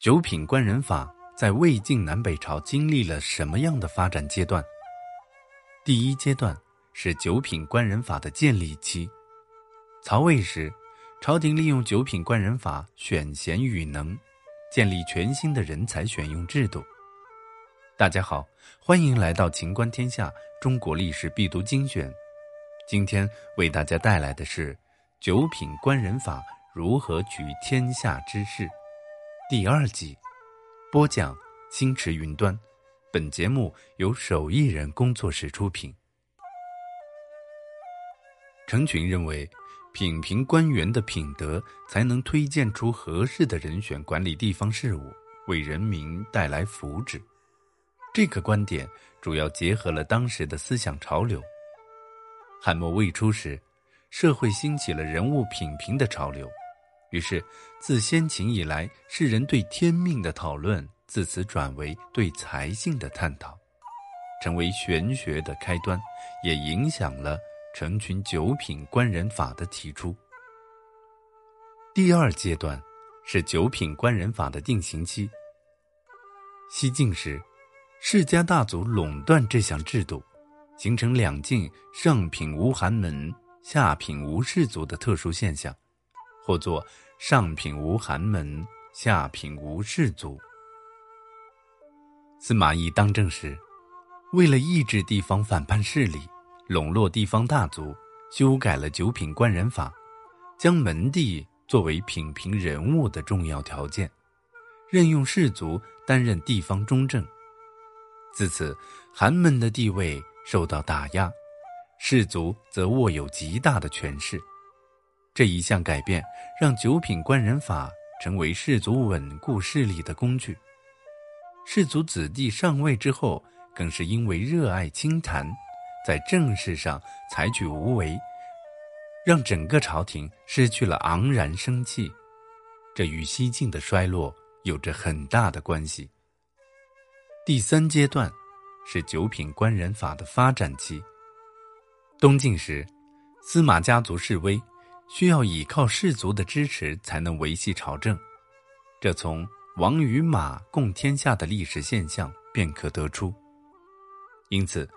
九品官人法在魏晋南北朝经历了什么样的发展阶段？第一阶段是九品官人法的建立期。曹魏时，朝廷利用九品官人法选贤与能，建立全新的人才选用制度。大家好，欢迎来到《秦观天下》中国历史必读精选。今天为大家带来的是九品官人法如何取天下之势。第二集，播讲星驰云端。本节目由手艺人工作室出品。程群认为，品评官员的品德，才能推荐出合适的人选管理地方事务，为人民带来福祉。这个观点主要结合了当时的思想潮流。汉末未初时，社会兴起了人物品评的潮流，于是自先秦以来，世人对天命的讨论自此转为对财性的探讨，成为玄学的开端，也影响了成群九品官人法的提出。第二阶段是九品官人法的定型期。西晋时，世家大族垄断这项制度。形成两晋上品无寒门，下品无士族的特殊现象，或作上品无寒门，下品无士族。司马懿当政时，为了抑制地方反叛势力，笼络地方大族，修改了九品官人法，将门第作为品评人物的重要条件，任用士族担任地方中正。自此，寒门的地位。受到打压，士族则握有极大的权势。这一项改变让九品官人法成为士族稳固势力的工具。士族子弟上位之后，更是因为热爱清谈，在政事上采取无为，让整个朝廷失去了昂然生气。这与西晋的衰落有着很大的关系。第三阶段。是九品官人法的发展期。东晋时，司马家族示威，需要依靠士族的支持才能维系朝政。这从王与马共天下的历史现象便可得出。因此，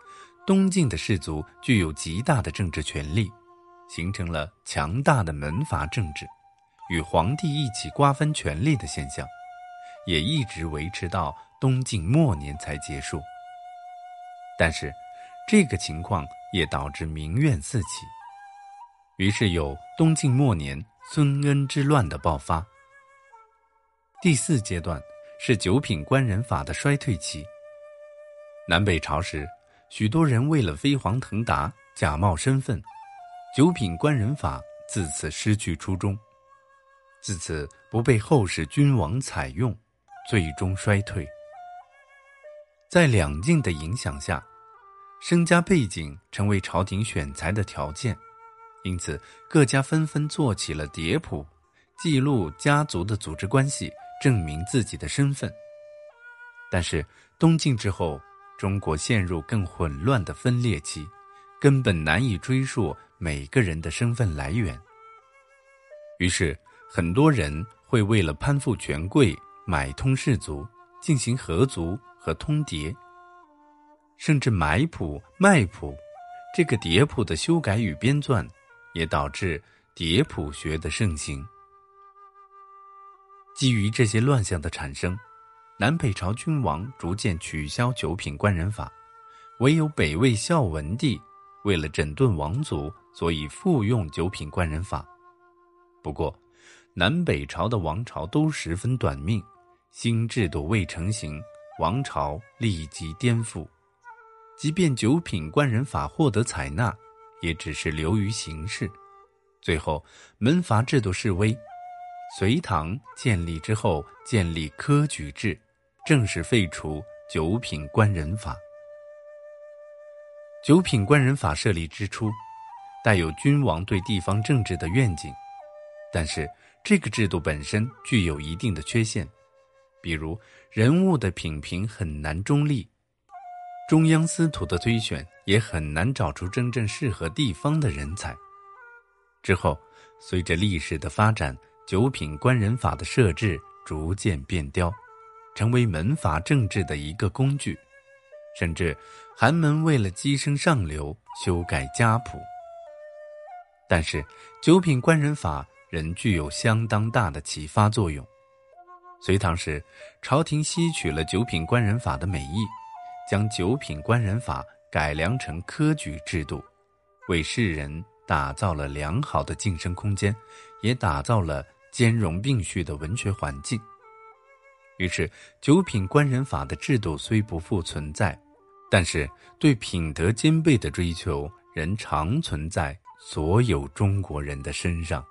东晋的士族具有极大的政治权力，形成了强大的门阀政治，与皇帝一起瓜分权力的现象，也一直维持到东晋末年才结束。但是，这个情况也导致民怨四起，于是有东晋末年孙恩之乱的爆发。第四阶段是九品官人法的衰退期。南北朝时，许多人为了飞黄腾达，假冒身份，九品官人法自此失去初衷，自此不被后世君王采用，最终衰退。在两晋的影响下。身家背景成为朝廷选才的条件，因此各家纷纷做起了碟谱，记录家族的组织关系，证明自己的身份。但是东晋之后，中国陷入更混乱的分裂期，根本难以追溯每个人的身份来源。于是很多人会为了攀附权贵，买通士族，进行合族和通牒。甚至买谱卖谱，这个碟谱的修改与编纂，也导致叠谱学的盛行。基于这些乱象的产生，南北朝君王逐渐取消九品官人法，唯有北魏孝文帝为了整顿王族，所以复用九品官人法。不过，南北朝的王朝都十分短命，新制度未成型，王朝立即颠覆。即便九品官人法获得采纳，也只是流于形式。最后，门阀制度式微。隋唐建立之后，建立科举制，正式废除九品官人法。九品官人法设立之初，带有君王对地方政治的愿景，但是这个制度本身具有一定的缺陷，比如人物的品评很难中立。中央司徒的推选也很难找出真正适合地方的人才。之后，随着历史的发展，九品官人法的设置逐渐变刁，成为门阀政治的一个工具。甚至，寒门为了跻身上流，修改家谱。但是，九品官人法仍具有相当大的启发作用。隋唐时，朝廷吸取了九品官人法的美意，将九品官人法改良成科举制度，为世人打造了良好的晋升空间，也打造了兼容并蓄的文学环境。于是，九品官人法的制度虽不复存在，但是对品德兼备的追求仍常存在所有中国人的身上。